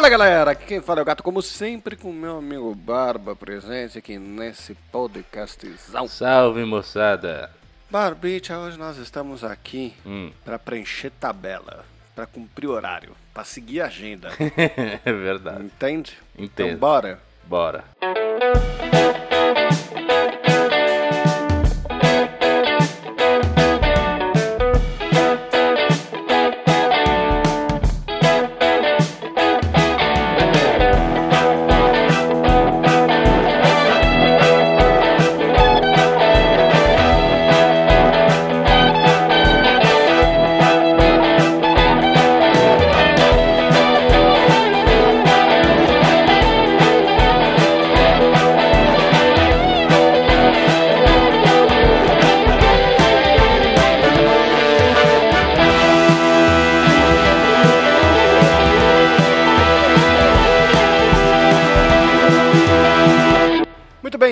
Fala galera, aqui quem fala é o gato, como sempre, com meu amigo Barba presente aqui nesse podcastzão. Salve moçada! Barbicha, hoje nós estamos aqui Hum. para preencher tabela, para cumprir horário, para seguir a agenda, é verdade. entende? Entendo. Então bora. Bora.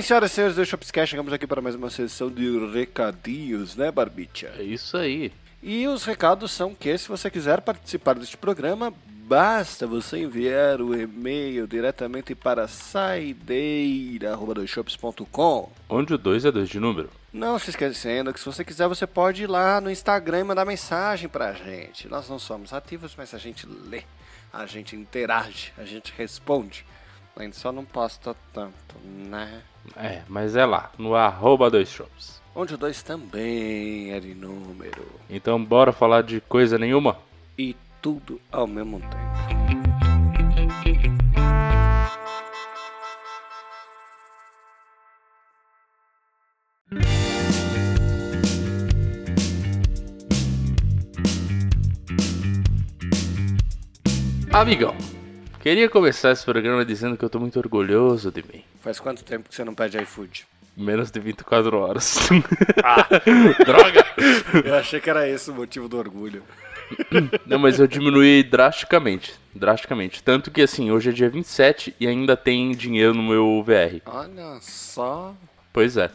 Senhoras e senhores do Shopscast, chegamos aqui para mais uma sessão de recadinhos, né, Barbicha? É isso aí. E os recados são que, se você quiser participar deste programa, basta você enviar o e-mail diretamente para saideira.com. Onde o 2 é 2 de número. Não se esquecendo que se você quiser, você pode ir lá no Instagram e mandar mensagem pra gente. Nós não somos ativos, mas a gente lê, a gente interage, a gente responde. Gente só não posta tanto, né? É, mas é lá, no arroba 2 shops. Onde o 2 também é de número. Então bora falar de coisa nenhuma? E tudo ao mesmo tempo. Amigão, queria começar esse programa dizendo que eu tô muito orgulhoso de mim. Faz quanto tempo que você não pede iFood? Menos de 24 horas. Droga! Eu achei que era esse o motivo do orgulho. Não, mas eu diminuí drasticamente. Drasticamente. Tanto que assim, hoje é dia 27 e ainda tem dinheiro no meu VR. Olha só. Pois é.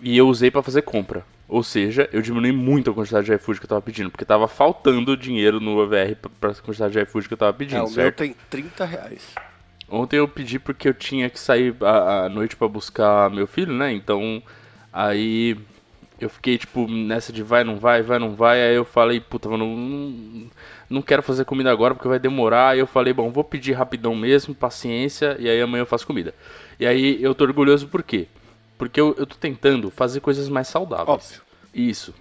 E eu usei pra fazer compra. Ou seja, eu diminui muito a quantidade de iFood que eu tava pedindo, porque tava faltando dinheiro no VR pra- quantidade de iFood que eu tava É, pedindo, o meu certo? tem 30 reais. Ontem eu pedi porque eu tinha que sair à, noite pra buscar meu filho, né? Então, aí eu fiquei tipo nessa de vai, não vai, vai, não vai. Aí eu falei, puta, mano, não, não quero fazer comida agora porque vai demorar. Aí eu falei, bom, vou pedir rapidão mesmo, paciência, e aí amanhã eu faço comida. E aí eu tô orgulhoso por quê? Porque eu, eu tô tentando fazer coisas mais saudáveis. Óbvio. Isso.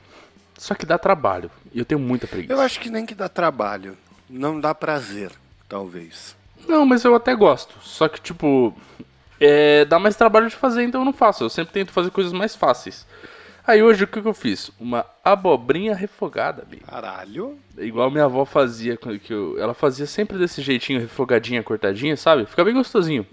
Só que dá trabalho. E eu tenho muita preguiça. Eu acho que nem que dá trabalho. Não dá prazer, talvez. Não, mas eu até gosto. Só que, tipo, é, dá mais trabalho de fazer, então eu não faço. Eu sempre tento fazer coisas mais fáceis. Aí hoje o que, que eu fiz? Uma abobrinha refogada, amigo. Caralho. Igual minha avó fazia, que eu, ela fazia sempre desse jeitinho, refogadinha, cortadinha, sabe? Fica bem gostosinho.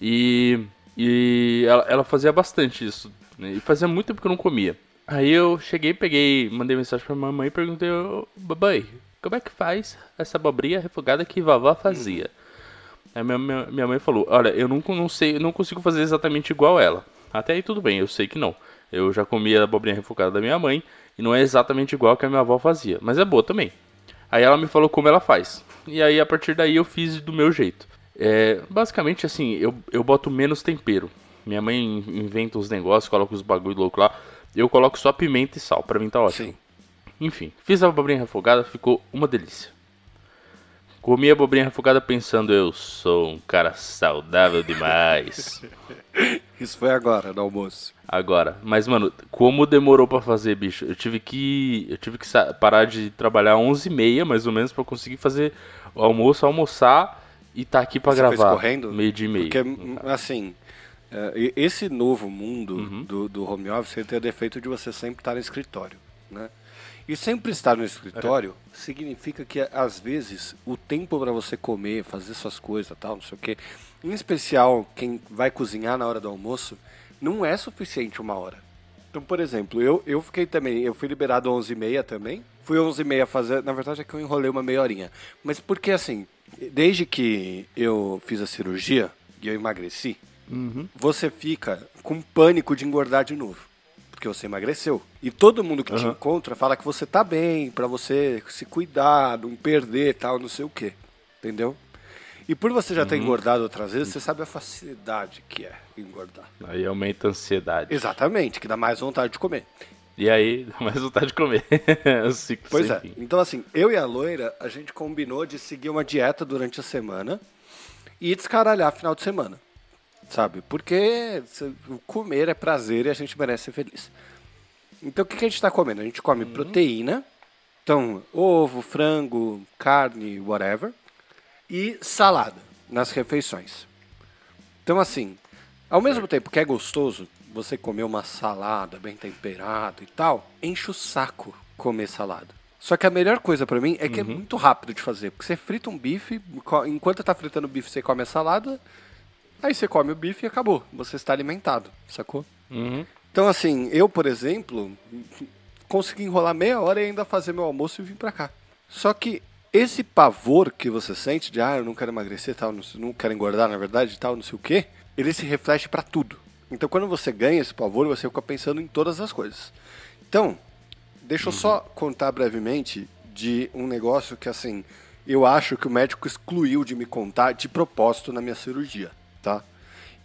E, e ela, ela fazia bastante isso. né? E fazia muito tempo que eu não comia. Aí eu cheguei, peguei, mandei mensagem pra mamãe e perguntei, babai, como é que faz essa abobrinha refogada que vovó fazia? Aí minha, minha, minha mãe falou, olha, eu não, não sei, não consigo fazer exatamente igual ela. Até aí tudo bem, eu sei que não. Eu já comi a abobrinha refogada da minha mãe e não é exatamente igual que a minha avó fazia, mas é boa também. Aí ela me falou como ela faz. E aí a partir daí eu fiz do meu jeito. É, basicamente assim, eu, eu boto menos tempero. Minha mãe inventa os negócios, coloca os bagulho louco lá. Eu coloco só pimenta e sal, pra mim tá ótimo. Sim. Enfim, fiz a abobrinha refogada, ficou uma delícia. Comi a abobrinha refogada pensando, eu sou um cara saudável demais. Isso foi agora, no almoço. Agora, mas mano, como demorou pra fazer, bicho? Eu tive que eu tive que parar de trabalhar 11h30 mais ou menos pra conseguir fazer o almoço, almoçar e tá aqui fez gravar. correndo? Meio dia e meio. Porque, assim, é, e- esse novo mundo Uhum. do, do home office ele tem o defeito de você sempre estar no escritório, né? E sempre estar no escritório significa que, às vezes, o tempo para você comer, fazer suas coisas, tal, não sei o quê, em especial quem vai cozinhar na hora do almoço, não é suficiente uma hora. Então, por exemplo, eu, eu fiquei também, eu fui liberado 11h30 também. Fui 11h30 fazer, na verdade é que eu enrolei uma meia horinha. Mas porque assim, desde que eu fiz a cirurgia e eu emagreci, você fica com pânico de engordar de novo. Porque você emagreceu. E todo mundo que te Aham. encontra fala que você tá bem, pra você se cuidar, não perder tal, não sei o quê. Entendeu? E por você já ter engordado outras vezes, você sabe a facilidade que é engordar. Aí aumenta a ansiedade. Exatamente, que dá mais vontade de comer. E aí, dá mais vontade de comer. ciclo Pois sem é. fim. Então, assim, eu e a loira, a gente combinou de seguir uma dieta durante a semana e descaralhar final de semana. Sabe? Porque comer é prazer e a gente merece ser feliz. Então, o que, que a gente está comendo? A gente come proteína, então, ovo, frango, carne, whatever, e salada nas refeições. Então, assim, ao mesmo tempo que é gostoso você comer uma salada bem temperada e tal, enche o saco comer salada. Só que a melhor coisa pra mim é que é muito rápido de fazer. Porque você frita um bife, enquanto tá fritando o bife, você come a salada, aí você come o bife e acabou. Você está alimentado, sacou? Uhum. Então, assim, eu, por exemplo, consegui enrolar meia hora e ainda fazer meu almoço e vir pra cá. Só que esse pavor que você sente de, ah, eu não quero emagrecer, tal, não, não quero engordar, na verdade, tal, não sei o quê, ele se reflete pra tudo. Então, quando você ganha esse pavor, você fica pensando em todas as coisas. Então, deixa eu só contar brevemente de um negócio que, assim, eu acho que o médico excluiu de me contar de propósito na minha cirurgia, tá?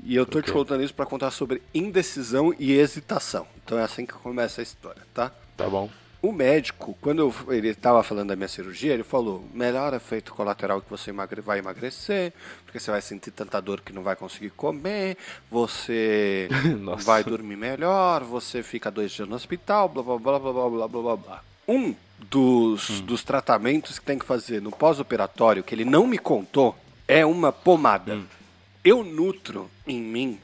E eu tô te Ok. contando isso pra contar sobre indecisão e hesitação. Então é assim que começa a história, tá? Tá bom. O médico, quando eu- ele estava falando da minha cirurgia, ele falou: melhor efeito colateral que você emagre- vai emagrecer, porque você vai sentir tanta dor que não vai conseguir comer, você vai dormir melhor, você fica dois dias no hospital, blá blá blá blá blá blá blá blá. Um dos, dos tratamentos que tem que fazer no pós-operatório, que ele não me contou, é uma pomada. Eu nutro em mim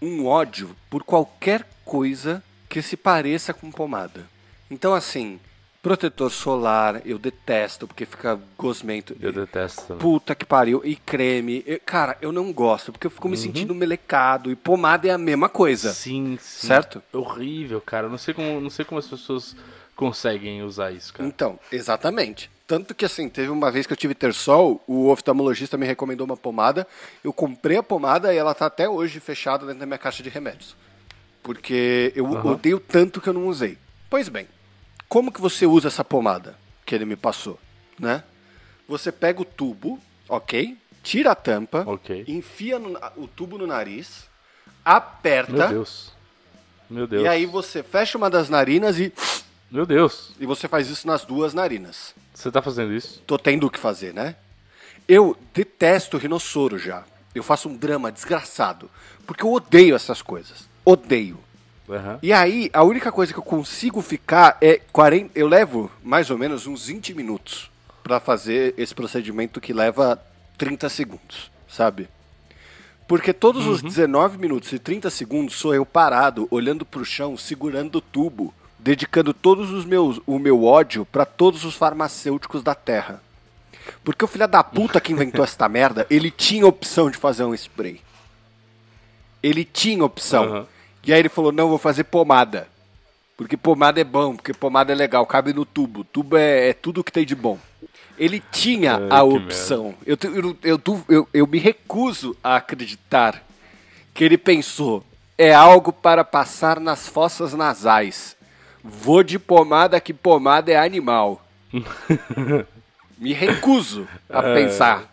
um ódio por qualquer coisa que se pareça com pomada. Então, assim, protetor solar eu detesto porque fica gosmento. Eu detesto também. Puta que pariu. E creme. eu- cara, eu não gosto porque eu fico me sentindo melecado. E pomada é a mesma coisa. Sim, sim. Certo? É horrível, cara. Eu não sei como, não sei como as pessoas conseguem usar isso, cara. Então, exatamente. Tanto que, assim, teve uma vez que eu tive tersol, o oftalmologista me recomendou uma pomada. Eu comprei a pomada e ela tá até hoje fechada dentro da minha caixa de remédios. Porque eu Aham. odeio tanto que eu não usei. Pois bem, como que você usa essa pomada que ele me passou, né? Você pega o tubo, ok? Tira a tampa, Ok. enfia no- o tubo no nariz, aperta, Meu Deus. Meu Deus. e aí você fecha uma das narinas e, Meu Deus. e você faz isso nas duas narinas. Você tá fazendo isso? tô tendo o que fazer, né? Eu detesto rinossoro já. Eu faço um drama desgraçado. Porque eu odeio essas coisas. Odeio. Aham. E aí, a única coisa que eu consigo ficar é 40. Eu levo mais ou menos uns 20 minutos pra fazer esse procedimento que leva 30 segundos, sabe? Porque todos os 19 minutos e 30 segundos sou eu parado, olhando pro chão, segurando o tubo, dedicando todos os meus o meu ódio pra todos os farmacêuticos da Terra. Porque o filho da puta que inventou esta merda, ele tinha opção de fazer um spray. Ele tinha opção. Aham. E aí ele falou: "Não, vou fazer pomada". Porque pomada é bom, porque pomada é legal, cabe no tubo. Tubo é, é tudo que tem de bom. Ele tinha Ai, a opção. Eu, eu, eu, eu, eu me recuso a acreditar que ele pensou: é algo para passar nas fossas nasais. Vou de pomada, que pomada é animal. me recuso a É. pensar.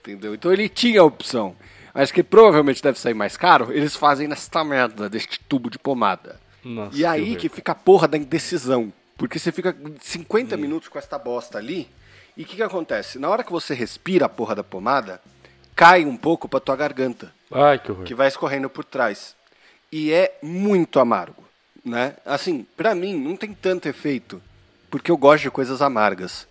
Entendeu? Então ele tinha a opção. Mas que provavelmente deve sair mais caro, eles fazem nesta merda deste tubo de pomada. Nossa, E aí horror. que fica a porra da indecisão. Porque você fica 50 minutos com esta bosta ali. E o que, que acontece? Na hora que você respira a porra da pomada, cai um pouco pra tua garganta, Ai, que horror. que vai escorrendo por trás. E é muito amargo, né? Assim, pra mim não tem tanto efeito, porque eu gosto de coisas amargas.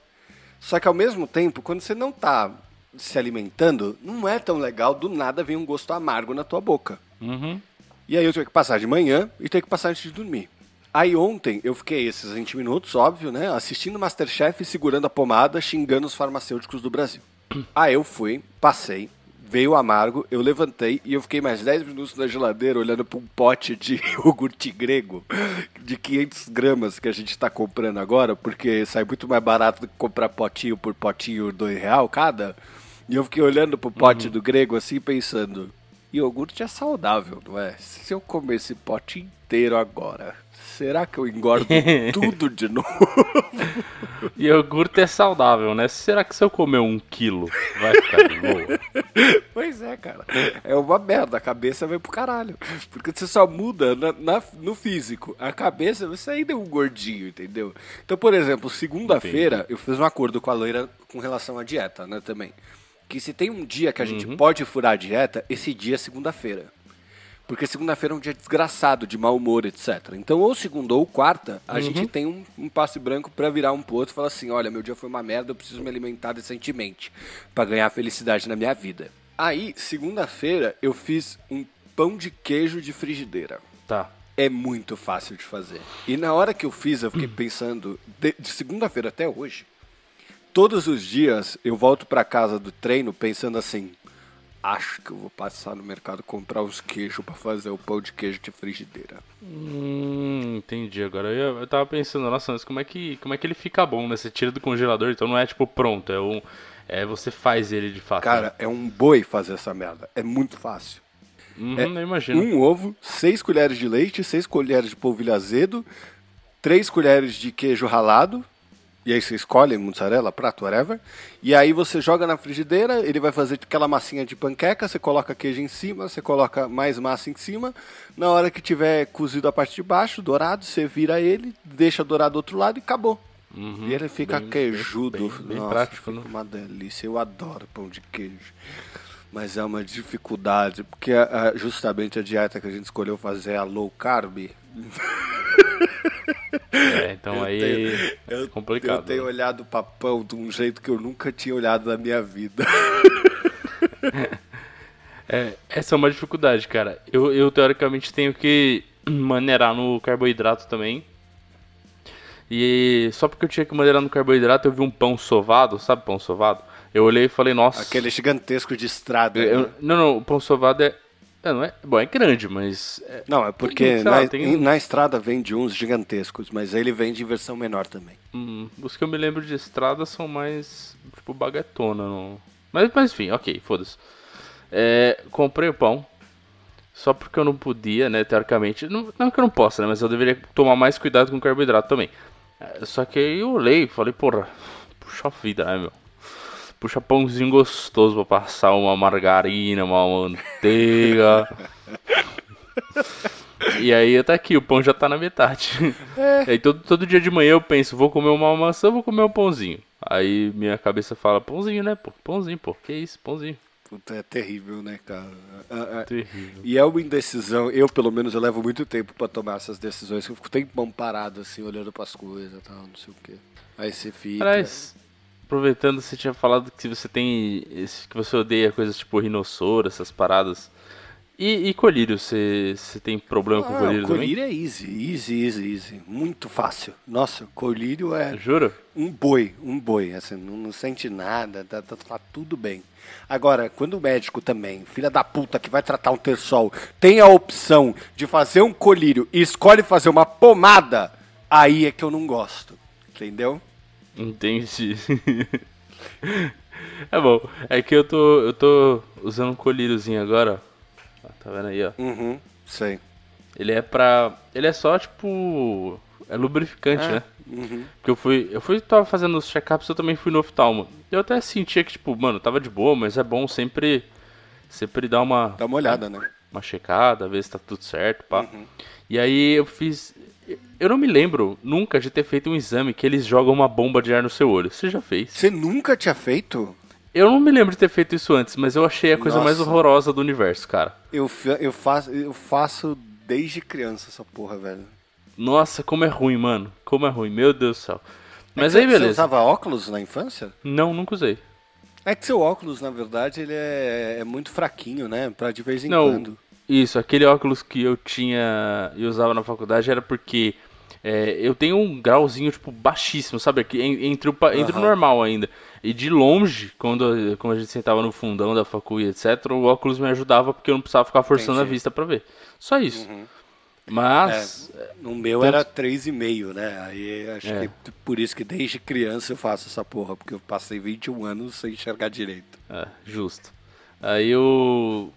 Só que ao mesmo tempo, quando você não tá se alimentando, não é tão legal do nada vir um gosto amargo na tua boca. Uhum. E aí eu tenho que passar de manhã e tenho que passar antes de dormir. Aí ontem eu fiquei esses 20 minutos, óbvio, né? Assistindo Masterchef segurando a pomada, xingando os farmacêuticos do Brasil. Aí eu fui, passei, veio o amargo, eu levantei e eu fiquei mais 10 minutos na geladeira olhando para um pote de iogurte grego de 500 gramas que a gente está comprando agora, porque sai muito mais barato do que comprar potinho por potinho, dois real cada. E eu fiquei olhando pro pote do grego assim, pensando, iogurte é saudável, não é? Se eu comer esse pote inteiro agora, será que eu engordo tudo de novo? Iogurte é saudável, né? Será que se eu comer um quilo vai ficar de boa? Pois é, cara. É uma merda. A cabeça vai pro caralho. Porque você só muda na, na- no físico. A cabeça, você ainda é um gordinho, entendeu? Então, por exemplo, segunda-feira eu fiz um acordo com a loira com relação à dieta, né, também. Que se tem um dia que a gente pode furar a dieta, esse dia é segunda-feira. Porque segunda-feira é um dia desgraçado, de mau humor, etc. Então, ou segunda ou quarta, a gente tem um, um passe branco pra virar um pro outro e falar assim: olha, meu dia foi uma merda, eu preciso me alimentar decentemente pra ganhar felicidade na minha vida. Aí, segunda-feira, eu fiz um pão de queijo de frigideira. Tá. É muito fácil de fazer. E na hora que eu fiz, eu fiquei pensando, de, de segunda-feira até hoje, todos os dias eu volto pra casa do treino pensando assim: acho que eu vou passar no mercado comprar os queijos pra fazer o pão de queijo de frigideira. Hum, entendi. Agora eu, eu tava pensando, nossa, mas como é que como é que ele fica bom, né? Você tira do congelador, então não é tipo pronto, é um é você faz ele de fato. Cara, é um boi fazer essa merda. É muito fácil. Uhum, é eu imagino. Um ovo, seis colheres de leite, seis colheres de polvilho azedo, três colheres de queijo ralado. E aí você escolhe mussarela, prato, whatever. E aí você joga na frigideira, ele vai fazer aquela massinha de panqueca, você coloca queijo em cima, você coloca mais massa em cima. Na hora que tiver cozido a parte de baixo, dourado, você vira ele, deixa dourado do outro lado e acabou. e ele fica bem- queijudo. bem- bem Nossa, prático, né? uma delícia. Eu adoro pão de queijo. Mas é uma dificuldade, porque a- a- justamente a dieta que a gente escolheu fazer é a low carb. É, então Eu aí tenho- é complicado. eu tenho né? olhado o papão de um jeito que eu nunca tinha olhado na minha vida. É, essa é uma dificuldade, cara. Eu, eu teoricamente tenho que maneirar no carboidrato também. E só porque eu tinha que maneirar no carboidrato, eu vi um pão sovado, sabe pão sovado? Eu olhei e falei, nossa. Aquele gigantesco de estrada. eu- né? não, não, o pão sovado é. É, não é, bom, é grande, mas. é- Não, é porque lá, na, tem- em- na estrada vende uns gigantescos, mas ele vende em versão menor também. hum, os que eu me lembro de estrada são mais. Tipo, baguetona. Não... Mas, mas enfim, ok, foda-se. É, comprei o pão. Só porque eu não podia, né, teoricamente. Não, não que eu não possa, né, mas eu deveria tomar mais cuidado com o carboidrato também. É, Só que aí eu olhei e falei, porra, puxa vida, né, meu? Puxa pãozinho gostoso pra passar uma margarina, uma manteiga. E aí tá aqui, o pão já tá na metade. É. Aí todo, todo dia de manhã eu penso, vou comer uma maçã, vou comer um pãozinho. Aí minha cabeça fala, pãozinho, né, pô? Pãozinho, pô. Que isso, pãozinho. Puta, é terrível, né, cara? Ah, ah, Terrível. E é uma indecisão. Eu, pelo menos, eu levo muito tempo pra tomar essas decisões. Eu fico tempão parado, assim, olhando pras coisas e tal, não sei o quê. Aí você fica. Aproveitando, você tinha falado que você tem. que você odeia coisas tipo rinossoro, essas paradas. E, e colírio, você, você tem problema com Ah, colírio o colírio é easy, easy, easy, easy. Muito fácil. Nossa, colírio é também? Juro? um boi, um boi, assim, não, não sente nada, tá, tá- tá tudo bem. Agora, quando o médico também, filha da puta que vai tratar um terçol, tem a opção de fazer um colírio e escolhe fazer uma pomada, aí é que eu não gosto. Entendeu? Entendi. é bom. É que eu tô. Eu tô usando um colíriozinho agora. ó. Tá vendo aí, ó? Uhum, sei. Ele é pra. Ele é só tipo. É lubrificante, É, né? uhum. Porque eu fui. Eu fui tava fazendo os check-ups, eu também fui no oftalmo. Eu até sentia que, tipo, mano, tava de boa, mas é bom sempre. Sempre dar uma. Dá uma olhada, né? Uma checada, ver se tá tudo certo, pá. E aí eu fiz. Eu não me lembro nunca de ter feito um exame que eles jogam uma bomba de ar no seu olho. Você já fez? Você nunca tinha feito? Eu não me lembro de ter feito isso antes, mas eu achei a coisa mais Nossa. horrorosa do universo, cara. Eu, eu, faço, eu faço desde criança essa porra, velho. Nossa, como é ruim, mano. Como é ruim, meu Deus do céu. É Mas que aí, beleza. Você usava óculos na infância? Não, nunca usei. É que seu óculos, na verdade, ele é, é muito fraquinho, né? Pra de vez em Não, quando. Isso, aquele óculos que eu tinha e usava na faculdade era porque é, eu tenho um grauzinho, tipo, baixíssimo, sabe? Aqui, entre o, entre o Aham. normal ainda. E de longe, quando, quando a gente sentava no fundão da facu e etc., o óculos me ajudava porque eu não precisava ficar forçando a Entendi. Uhum. vista pra ver. Só isso. Mas, O meu Tanto- era 3,5, né? Aí acho É. que por isso que desde criança eu faço essa porra, porque eu passei 21 anos sem enxergar direito. É, justo. Aí eu.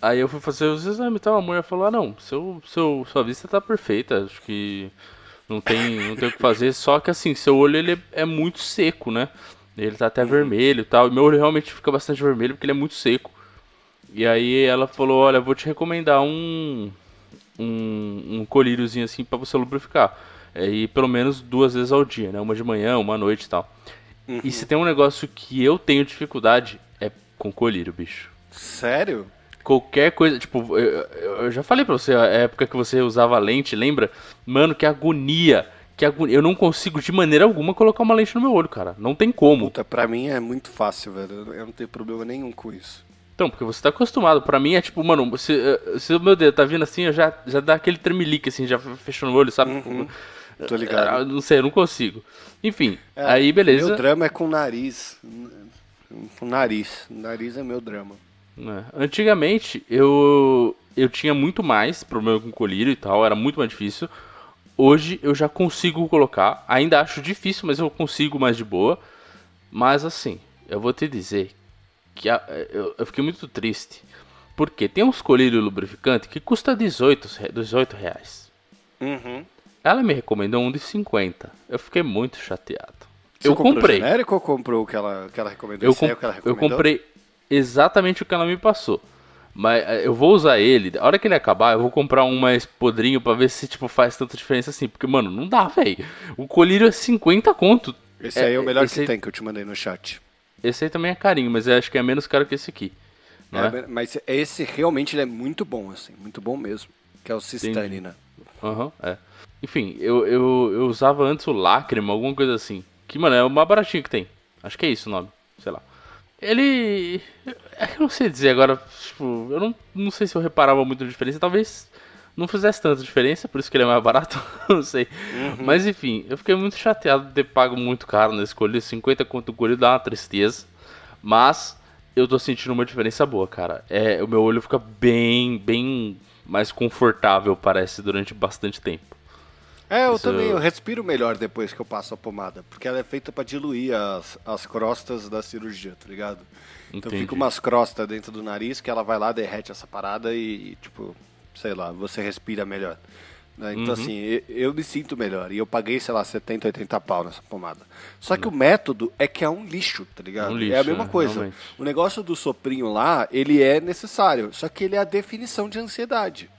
Aí eu fui fazer os exames e tal, a mulher falou, ah não, seu, seu, sua vista tá perfeita, acho que não tem, não tem o que fazer, só que assim, seu olho ele é muito seco, né? Ele tá até uhum. vermelho e tal, e meu olho realmente fica bastante vermelho porque ele é muito seco. E aí ela falou, olha, vou te recomendar um, um, um colíriozinho assim para você lubrificar. É, e pelo menos duas vezes ao dia, né? Uma de manhã, uma à noite e tal. Uhum. E se tem um negócio que eu tenho dificuldade, é com colírio, bicho. Sério? Qualquer coisa, tipo, eu, eu já falei pra você, a época que você usava lente, lembra? Mano, que agonia. Que agonia. Eu não consigo de maneira alguma colocar uma lente no meu olho, cara. Não tem como. Puta, pra mim é muito fácil, velho. Eu não tenho problema nenhum com isso. Então, porque você tá acostumado. Pra mim é tipo, mano, se, eh, se o meu dedo tá vindo assim, eu já, já dá aquele tremelique, assim, já fechou no olho, sabe? Uhum. Tô ligado. Eu, não sei, eu não consigo. Enfim, é, aí beleza. Meu drama é com o nariz. Com o nariz. O nariz é meu drama. É. Antigamente, eu, eu tinha muito mais problema com colírio e tal, era muito mais difícil. Hoje eu já consigo colocar. Ainda acho difícil, mas eu consigo mais de boa. Mas assim, eu vou te dizer que a, eu, eu, fiquei muito triste. Porque tem uns colírios lubrificante que custa 18, 18 reais. Uhum. Ela me recomendou um de 50. Eu fiquei muito chateado. Você eu comprei. genérico ou comprou o que ela, que ela recomendou? Eu, comp é ela recomendou? eu comprei exatamente o que ela me passou. Mas eh, eu vou usar ele. A hora que ele acabar, eu vou comprar um mais podrinho pra ver se tipo faz tanta diferença assim. Porque, mano, não dá, velho. O colírio é 50 conto. Esse é, aí é o melhor que aí... tem que eu te mandei no chat. Esse aí também é carinho, mas eu acho que é menos caro que esse aqui. É, é? Mas esse realmente é muito bom, assim, muito bom mesmo. Que é o Cistane, né? Aham, uhum, é. Enfim, eu, eu, eu usava antes o Lacrima, alguma coisa assim. Que, mano, é o mais baratinho que tem. Acho que é isso o nome, sei lá. Ele. É que eu não sei dizer agora, tipo, eu não, não sei se eu reparava muito a diferença. Talvez não fizesse tanta diferença, por isso que ele é mais barato, não sei. Uhum. Mas enfim, eu fiquei muito chateado de ter pago muito caro nesse colírio, 50 conto do colírio dá uma tristeza, mas eu tô sentindo uma diferença boa, cara. É, o meu olho fica bem, bem mais confortável, parece, durante bastante tempo. É, eu Isso também, eu... respiro melhor depois que eu passo a pomada, porque ela é feita para diluir as, as crostas da cirurgia, tá ligado? Então fica umas crostas dentro do nariz que ela vai lá, derrete essa parada e, tipo, sei lá, você respira melhor. Né? Então, uhum. assim, eu, eu, me sinto melhor. E eu paguei, sei lá, 70, 80 pau nessa pomada. Só que uhum. o método é que é um lixo, tá ligado? Um lixo, é a mesma é, coisa. Realmente. O negócio do soprinho lá, ele é necessário. Só que ele é a definição de ansiedade.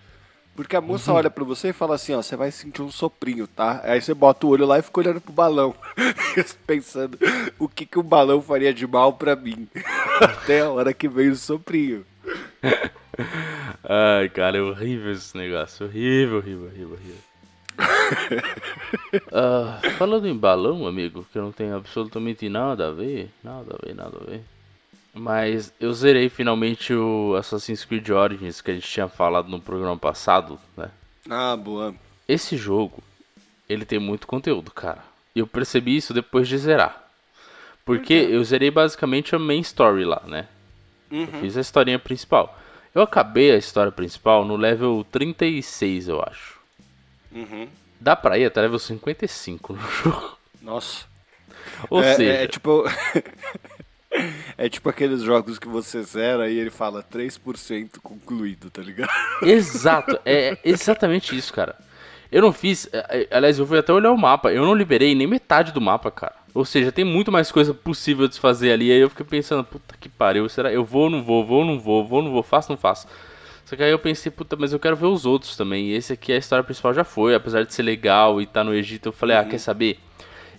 Porque a moça uhum. olha para você e fala assim, ó, você vai sentir um soprinho, tá? Aí você bota o olho lá e fica olhando pro balão, pensando o que que o balão faria de mal para mim. Até a hora que vem o soprinho. Ai, cara, é horrível esse negócio. Horrível, horrível, horrível, horrível. uh, falando em balão, amigo, que não tem absolutamente nada a ver, nada a ver, nada a ver. Mas eu zerei finalmente o Assassin's Creed Origins que a gente tinha falado no programa passado, né? Ah, boa. Esse jogo, ele tem muito conteúdo, cara. E eu percebi isso depois de zerar. Porque Por eu zerei basicamente a main story lá, né? Uhum. Eu fiz a historinha principal. Eu acabei a história principal no level 36, eu acho. Uhum. Dá pra ir até level 55 no jogo. Nossa. Ou é, seja. É tipo. é tipo aqueles jogos que você zera e ele fala 3% concluído, tá ligado? Exato, é exatamente isso, cara. Eu não fiz. É, é, aliás, eu fui até olhar o mapa. Eu não liberei nem metade do mapa, cara. Ou seja, tem muito mais coisa possível de se fazer ali. Aí eu fiquei pensando, puta que pariu, será? Eu vou ou não vou, vou ou não vou, vou ou não vou, faço ou não faço. Só que aí eu pensei, puta, mas eu quero ver os outros também. E esse aqui, a história principal já foi, apesar de ser legal e tá no Egito. Eu falei, ah, uhum. ah, quer saber?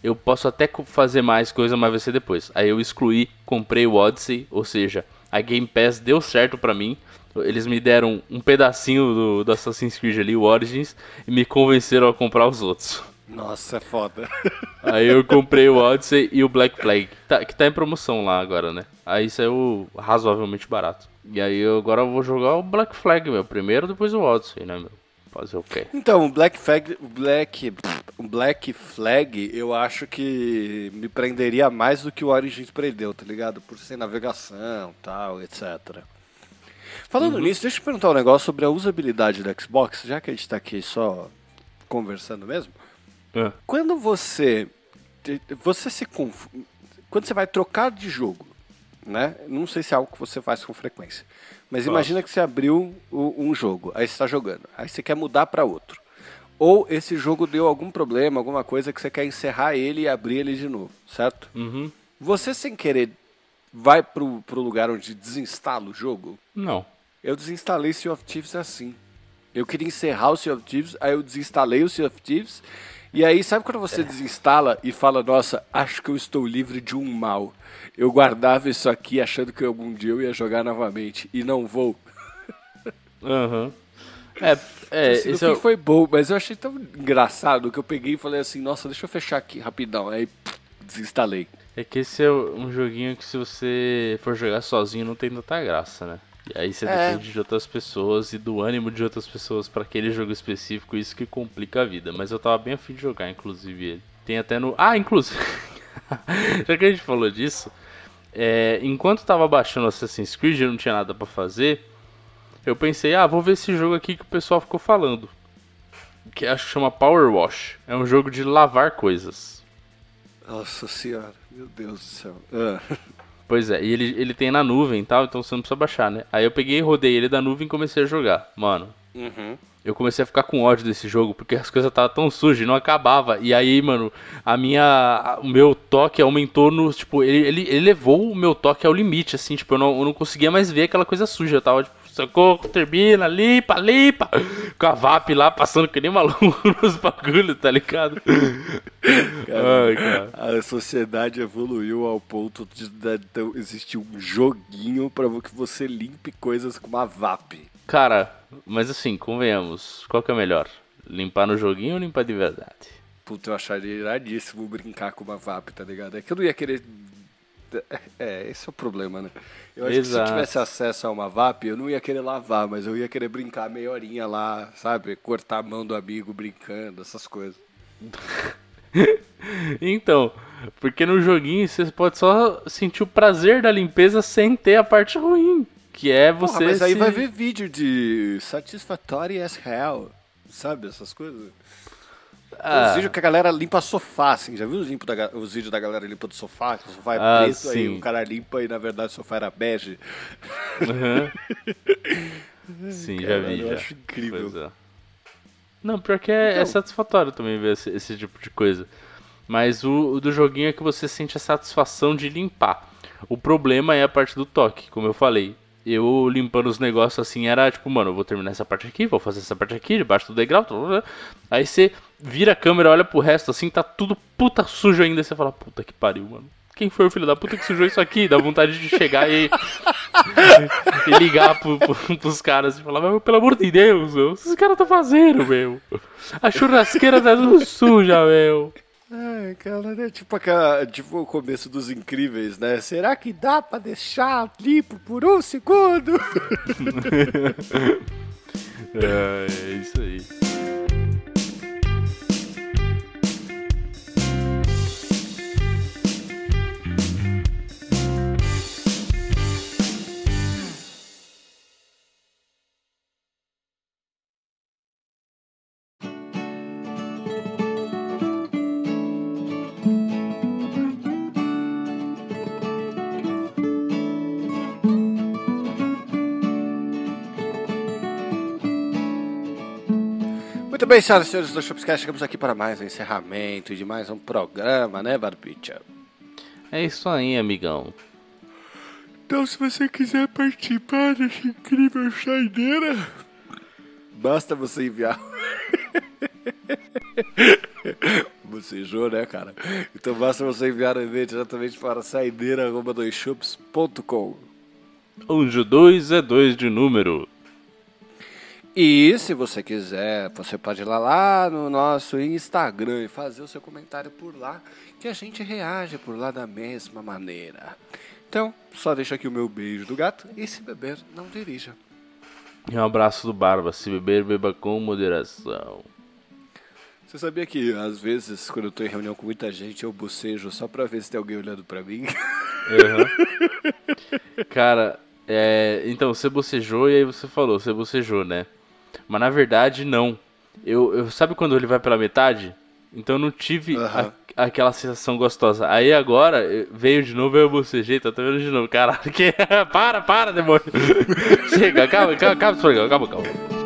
Eu posso até fazer mais coisa, mas vai ser depois. Aí eu excluí, comprei o Odyssey, ou seja, a Game Pass deu certo pra mim. Eles me deram um pedacinho do, do Assassin's Creed ali, o Origins, e me convenceram a comprar os outros. Nossa, é foda. Aí eu comprei o Odyssey e o Black Flag, que tá, que tá em promoção lá agora, né? Aí saiu razoavelmente barato. E aí eu, agora eu vou jogar o Black Flag, meu. Primeiro, depois o Odyssey, né, meu? Fazer o quê? Então, o Black Flag, Black, Black Flag, eu acho que me prenderia mais do que o Origins prendeu, tá ligado? Por ser navegação, tal, etc. Falando uhum. nisso, deixa eu perguntar um negócio sobre a usabilidade do Xbox, já que a gente tá aqui só conversando mesmo. É. Quando você você se conf... quando você vai trocar de jogo, né? Não sei se é algo que você faz com frequência. Mas imagina que você abriu um jogo, aí você está jogando, aí você quer mudar para outro. Ou esse jogo deu algum problema, alguma coisa que você quer encerrar ele e abrir ele de novo, certo? Uhum. Você sem querer vai pro, pro lugar onde desinstala o jogo? Não. Eu desinstalei Sea of Thieves assim. Eu queria encerrar o Sea of Thieves, aí eu desinstalei o Sea of Thieves. E aí, sabe quando você desinstala e fala, nossa, acho que eu estou livre de um mal. Eu guardava isso aqui achando que algum dia eu ia jogar novamente e não vou. Aham. Uhum. É, é, assim, esse é... foi bom, mas eu achei tão engraçado que eu peguei e falei assim, nossa, deixa eu fechar aqui rapidão. Aí pff, desinstalei. É que esse é um joguinho que se você for jogar sozinho não tem tanta graça, né? E aí você é. depende de outras pessoas e do ânimo de outras pessoas para aquele jogo específico, isso que complica a vida. Mas eu tava bem afim de jogar, inclusive, ele. Tem até no. Ah, inclusive. Já que a gente falou disso, é... enquanto tava baixando Assassin's Creed e não tinha nada para fazer, eu pensei, ah, vou ver esse jogo aqui que o pessoal ficou falando. Que acho que chama Power Wash. É um jogo de lavar coisas. Nossa senhora, meu Deus do céu. Ah. Pois é, e ele, ele tem na nuvem e tal, então você não precisa baixar, né? Aí eu peguei, rodei ele da nuvem e comecei a jogar. Mano, uhum. eu comecei a ficar com ódio desse jogo, porque as coisas estavam tão sujas e não acabava. E aí, mano, a minha. O meu toque aumentou no. Tipo, ele, ele, ele levou o meu toque ao limite, assim, tipo, eu não, eu não conseguia mais ver aquela coisa suja. Eu tava, tipo, socorro, termina, limpa, limpa. Com a VAP lá passando que nem maluco nos bagulhos, tá ligado? Cara, Ai, cara. A sociedade evoluiu ao ponto de, de, de existir um joguinho pra que você limpe coisas com uma VAP. Cara, mas assim, convenhamos, qual que é melhor? Limpar no joguinho ou limpar de verdade? Puta, eu acharia iradíssimo brincar com uma VAP, tá ligado? É que eu não ia querer é, esse é o problema, né? Eu acho Exato. que se eu tivesse acesso a uma VAP, eu não ia querer lavar, mas eu ia querer brincar meia horinha lá, sabe? Cortar a mão do amigo brincando, essas coisas. então, porque no joguinho você pode só sentir o prazer da limpeza sem ter a parte ruim, que é você. Porra, mas aí vai ver vídeo de satisfatório as hell, sabe? Essas coisas. Ah. Os vídeos que a galera limpa sofá, assim. Já viu os, limpo da, os vídeos da galera limpa do sofá? O sofá é ah, preto, sim. aí o cara limpa e na verdade o sofá era bege. Uhum. sim, cara, já vi. Eu já. acho incrível. É. Não, pior que é, então... é satisfatório também ver esse, esse, tipo de coisa. Mas o, o do joguinho é que você sente a satisfação de limpar. O problema é a parte do toque, como eu falei eu limpando os negócios assim, era tipo, mano, eu vou terminar essa parte aqui, vou fazer essa parte aqui, debaixo do degrau. Aí você vira a câmera, olha pro resto assim, tá tudo puta sujo ainda. Você fala, puta que pariu, mano. Quem foi o filho da puta que sujou isso aqui? Dá vontade de chegar e, e ligar pro, pro, pros caras e falar, pelo amor de Deus, meu, o que esses caras estão fazendo, meu? A churrasqueira tá tudo suja, meu. Ai, cara, é tipo, aquela, tipo o começo dos incríveis, né? Será que dá pra deixar limpo por um segundo? é, é isso aí. Bem, senhoras e senhores do Shopscast, chegamos aqui para mais um encerramento de mais um programa, né, Barbicha? É isso aí, amigão. Então, se você quiser participar dessa incrível saideira, basta você enviar. Bocejou, né, cara? Então basta você enviar um e-mail diretamente para saideira.com. Onde o 2 é 2 de número. E se você quiser, você pode ir lá, lá no nosso Instagram e fazer o seu comentário por lá, que a gente reage por lá da mesma maneira. Então, só deixa aqui o meu beijo do gato e se beber, não dirija. E um abraço do Barba, se beber, beba com moderação. Você sabia que às vezes, quando eu tô em reunião com muita gente, eu bocejo só pra ver se tem alguém olhando pra mim? Uhum. Cara, é, então você bocejou e aí você falou, você bocejou, né? Mas na verdade, não. Eu, eu Sabe quando ele vai pela metade? Então eu não tive a- aquela sensação gostosa. Aí agora veio de novo, eu bocejei, tá vendo de novo. Caralho, que... para, para, demônio. Chega, calma, calma, calma, calma, calma, calma.